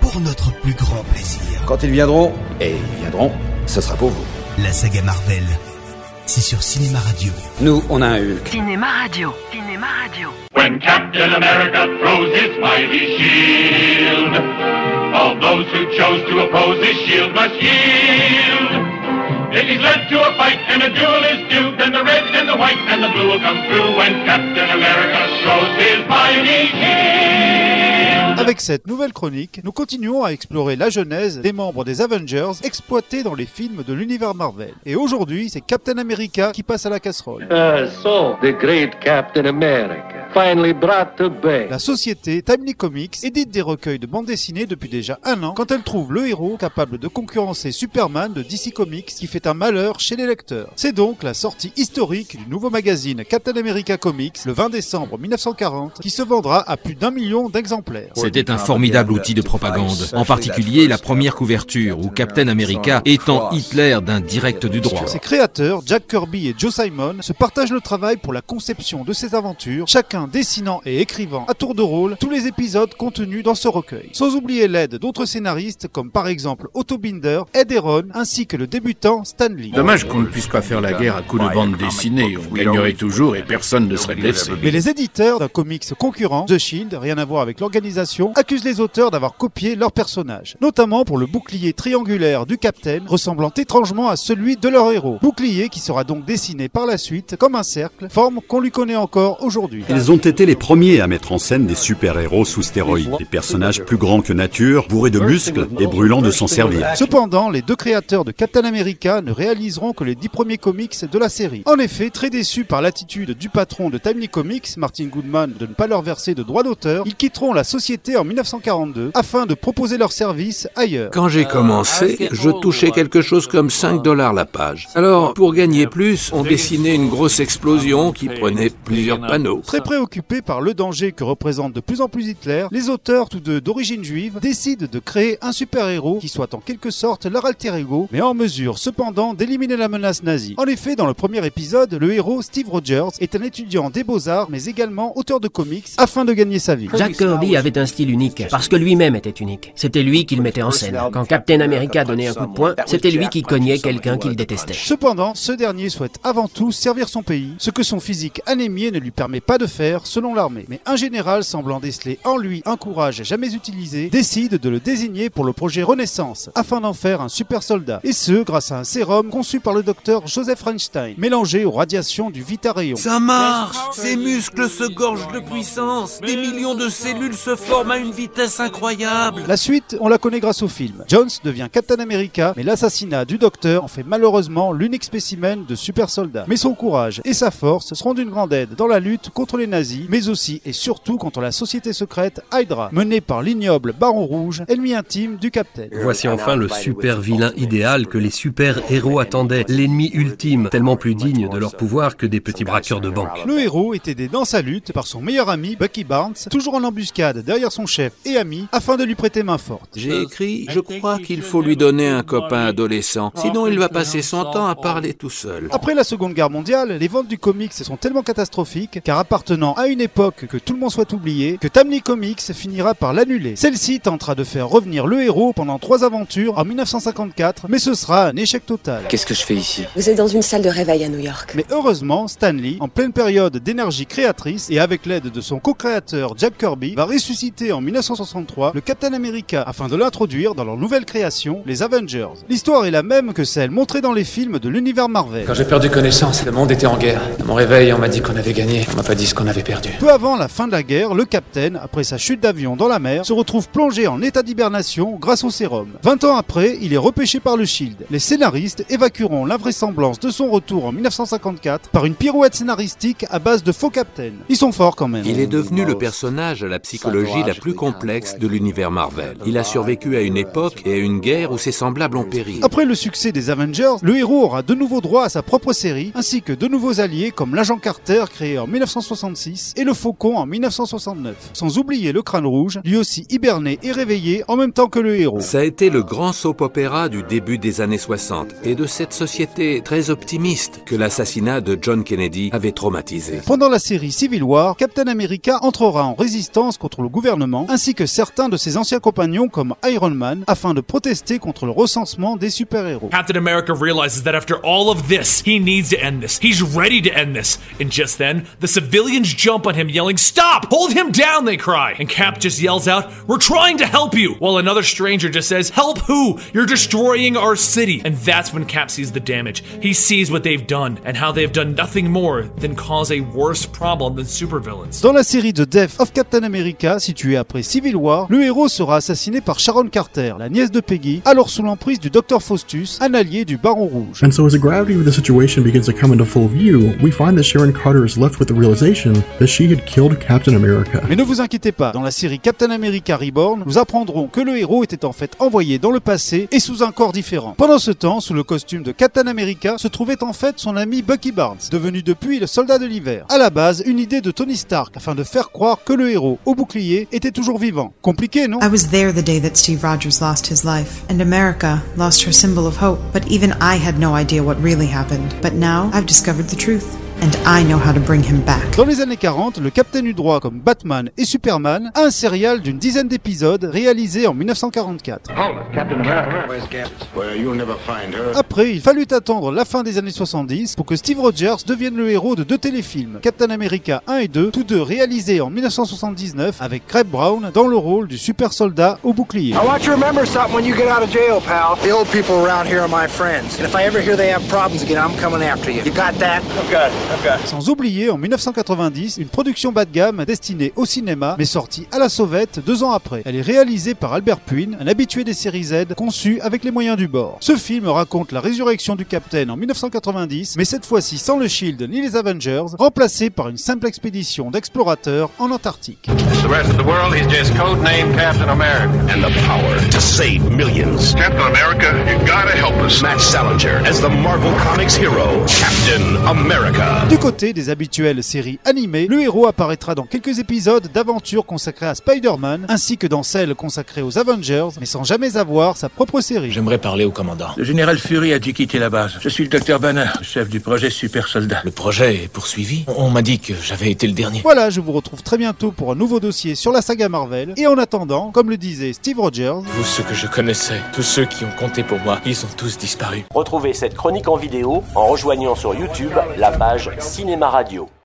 pour notre plus grand plaisir. Quand ils viendront, et ils viendront, ce sera pour vous. La saga Marvel, c'est sur Cinéma Radio. Nous, on a un Hulk. Cinéma Radio. Cinéma Radio. When Captain America throws his mighty shield, all those who chose to oppose his shield must yield. If he's led to a fight and a duel is due, then the red and the white and the blue will come through when Captain America throws his mighty shield. Avec cette nouvelle chronique, nous continuons à explorer la genèse des membres des Avengers exploités dans les films de l'univers Marvel. Et aujourd'hui, c'est Captain America qui passe à la casserole. Uh, so, the great Captain America finally brought to bay. La société Timely Comics édite des recueils de bandes dessinées depuis déjà un an quand elle trouve le héros capable de concurrencer Superman de DC Comics qui fait un malheur chez les lecteurs. C'est donc la sortie historique du nouveau magazine Captain America Comics le 20 décembre 1940 qui se vendra à plus d'un million d'exemplaires. C'était un formidable outil de propagande, en particulier la première couverture où Captain America étend Hitler d'un direct du droit. Ses créateurs, Jack Kirby et Joe Simon, se partagent le travail pour la conception de ces aventures, chacun dessinant et écrivant à tour de rôle tous les épisodes contenus dans ce recueil. Sans oublier l'aide d'autres scénaristes comme par exemple Otto Binder, Ed Heron, ainsi que le débutant Stan Lee. Dommage qu'on ne puisse pas faire la guerre à coups de bande dessinée. On gagnerait toujours et personne ne serait blessé. Mais les éditeurs d'un comics concurrent, The Shield, rien à voir avec l'organisation, accusent les auteurs d'avoir copié leurs personnages. Notamment pour le bouclier triangulaire du Captain, ressemblant étrangement à celui de leur héros. Bouclier qui sera donc dessiné par la suite comme un cercle, forme qu'on lui connaît encore aujourd'hui. Ils ont été les premiers à mettre en scène des super-héros sous stéroïdes. Des personnages plus grands que nature, bourrés de muscles et brûlant de s'en servir. Cependant, les deux créateurs de Captain America ne réaliseront que les dix premiers comics de la série. En effet, très déçus par l'attitude du patron de Timely Comics, Martin Goodman, de ne pas leur verser de droits d'auteur, ils quitteront la société en 1942 afin de proposer leurs services ailleurs. Quand j'ai commencé, je touchais quelque chose comme 5 dollars la page. Alors, pour gagner plus, on dessinait une grosse explosion qui prenait plusieurs panneaux. Très préoccupés par le danger que représente de plus en plus Hitler, les auteurs, tous deux d'origine juive, décident de créer un super-héros qui soit en quelque sorte leur alter ego, mais en mesure cependant d'éliminer la menace nazie. En effet, dans le premier épisode, le héros Steve Rogers est un étudiant des beaux-arts, mais également auteur de comics, afin de gagner sa vie. Jack Kirby avait un style unique, parce que lui-même était unique. C'était lui qui le mettait en scène. Quand Captain America donnait un coup de poing, c'était lui qui cognait quelqu'un qu'il détestait. Cependant, ce dernier souhaite avant tout servir son pays, ce que son physique anémié ne lui permet pas de faire selon l'armée. Mais un général semblant déceler en lui un courage jamais utilisé, décide de le désigner pour le projet Renaissance, afin d'en faire un super soldat. Et ce, grâce à un sérum conçu par le docteur Joseph Einstein, mélangé aux radiations du Vitarayon. Ça marche Ses muscles se gorgent de puissance Des millions de cellules se forment à une vitesse incroyable La suite, on la connaît grâce au film. Jones devient Captain America, mais l'assassinat du docteur en fait malheureusement l'unique spécimen de super soldat. Mais son courage et sa force seront d'une grande aide dans la lutte contre les nazis, mais aussi et surtout contre la société secrète Hydra, menée par l'ignoble Baron Rouge, ennemi intime du Captain. Voici enfin le super vilain idéal que les super héros attendaient, l'ennemi ultime, tellement plus digne de leur pouvoir que des petits braqueurs de banque. Le héros est aidé dans sa lutte par son meilleur ami Bucky Barnes, toujours en embuscade derrière son chef et ami, afin de lui prêter main forte. J'ai écrit, je crois qu'il faut lui donner un copain adolescent, sinon il va passer son temps à parler tout seul. Après la Seconde Guerre mondiale, les ventes du comics sont tellement catastrophiques car appartenant à une époque que tout le monde souhaite oublier, que Timely Comics finira par l'annuler. Celle-ci tentera de faire revenir le héros pendant trois aventures en 1954, mais ce sera un échec total. Qu'est-ce que je fais ici? Vous êtes dans une salle de réveil à New York. Mais heureusement, Stanley, en pleine période d'énergie créatrice et avec l'aide de son co-créateur Jack Kirby, va ressusciter en 1963 le Captain America afin de l'introduire dans leur nouvelle création, les Avengers. L'histoire est la même que celle montrée dans les films de l'univers Marvel. Quand j'ai perdu connaissance, le monde était en guerre. À mon réveil, on m'a dit qu'on avait gagné. On m'a pas dit ce qu'on avait l'ai perdu. Peu avant la fin de la guerre, le capitaine, après sa chute d'avion dans la mer, se retrouve plongé en état d'hibernation grâce au sérum. 20 ans après, il est repêché par le Shield. Les scénaristes évacueront l'invraisemblance de son retour en 1954 par une pirouette scénaristique à base de faux capitaine. Ils sont forts quand même. Il est devenu le personnage à la psychologie la plus complexe de l'univers Marvel. Il a survécu à une époque et à une guerre où ses semblables ont péri. Après le succès des Avengers, le héros aura de nouveau droit à sa propre série, ainsi que de nouveaux alliés comme l'agent Carter créé en 1966 et le Faucon en 1969. Sans oublier le crâne rouge, lui aussi hiberné et réveillé en même temps que le héros. Ça a été le grand soap opéra du début des années 60 et de cette société très optimiste que l'assassinat de John Kennedy avait traumatisé. Pendant la série Civil War, Captain America entrera en résistance contre le gouvernement ainsi que certains de ses anciens compagnons comme Iron Man afin de protester contre le recensement des super-héros. Captain America realizes that after all of this, he needs to end this. He's ready to end this. And just then, the civilians jump on him yelling, Stop! Hold him down, they cry. And Cap just yells out, We're trying to help you! While another stranger just says, Help who? You're destroying our city. And that's when Cap sees the damage. He sees what they've done and how they've done nothing more than cause a worse problem than supervillains. Dans la série de Death of Captain America, située après Civil War, le héros sera assassiné par Sharon Carter, la nièce de Peggy, alors sous l'emprise du Dr Faustus, un allié du Baron Rouge. And so as the gravity of the situation begins to come into full view, we find that Sharon Carter is left with the realization that she had killed Captain America. Mais ne vous inquiétez pas, dans la série Captain America Reborn, nous apprendrons que le héros était en fait envoyé dans le passé et sous un corps différent. Pendant ce temps, sous le costume de Captain America, se trouvait en fait son ami Bucky Barnes, devenu depuis le soldat de l'hiver. À la base, une idée de Tony Stark afin de faire croire que le héros au bouclier était toujours vivant. Compliqué, non? I was there the day that Steve Rogers lost his life, and America lost her symbol of hope. But even I had no idea what really happened. But now I've discovered the truth. And I know how to bring him back. Dans les années 40, le Capitaine eut droit, comme Batman et Superman, à un serial d'une dizaine d'épisodes réalisé en 1944. Après, il fallut attendre la fin des années 70 pour que Steve Rogers devienne le héros de deux téléfilms, Captain America 1 et 2, tous deux réalisés en 1979 avec Greg Brown dans le rôle du super soldat au bouclier. I want you to remember something when you get out of jail, pal. The old people around here are my friends. And if I ever hear they have problems again, I'm coming after you. You got that? I've got it. Sans oublier en 1990 une production bas de gamme destinée au cinéma mais sortie à la sauvette deux ans après. Elle est réalisée par Albert Puin, un habitué des séries Z conçu avec les moyens du bord. Ce film raconte la résurrection du Capitaine en 1990 mais cette fois-ci sans le Shield ni les Avengers, remplacé par une simple expédition d'explorateurs en Antarctique. The rest of the world, he's just codenamed Captain America. And the power to save millions. Captain America, you gotta help us. Matt Salinger as the Marvel Comics hero, Captain America. Du côté des habituelles séries animées, le héros apparaîtra dans quelques épisodes d'aventures consacrées à Spider-Man, ainsi que dans celles consacrées aux Avengers, mais sans jamais avoir sa propre série. J'aimerais parler au commandant. Le général Fury a dû quitter la base. Je suis le docteur Banner, chef du projet Super Soldat. Le projet est poursuivi On, on m'a dit que j'avais été le dernier. Voilà, je vous retrouve très bientôt pour un nouveau dossier sur la saga Marvel. Et en attendant, comme le disait Steve Rogers, Tous ceux que je connaissais, tous ceux qui ont compté pour moi, ils ont tous disparu. Retrouvez cette chronique en vidéo en rejoignant sur YouTube la page Cinéma Radio.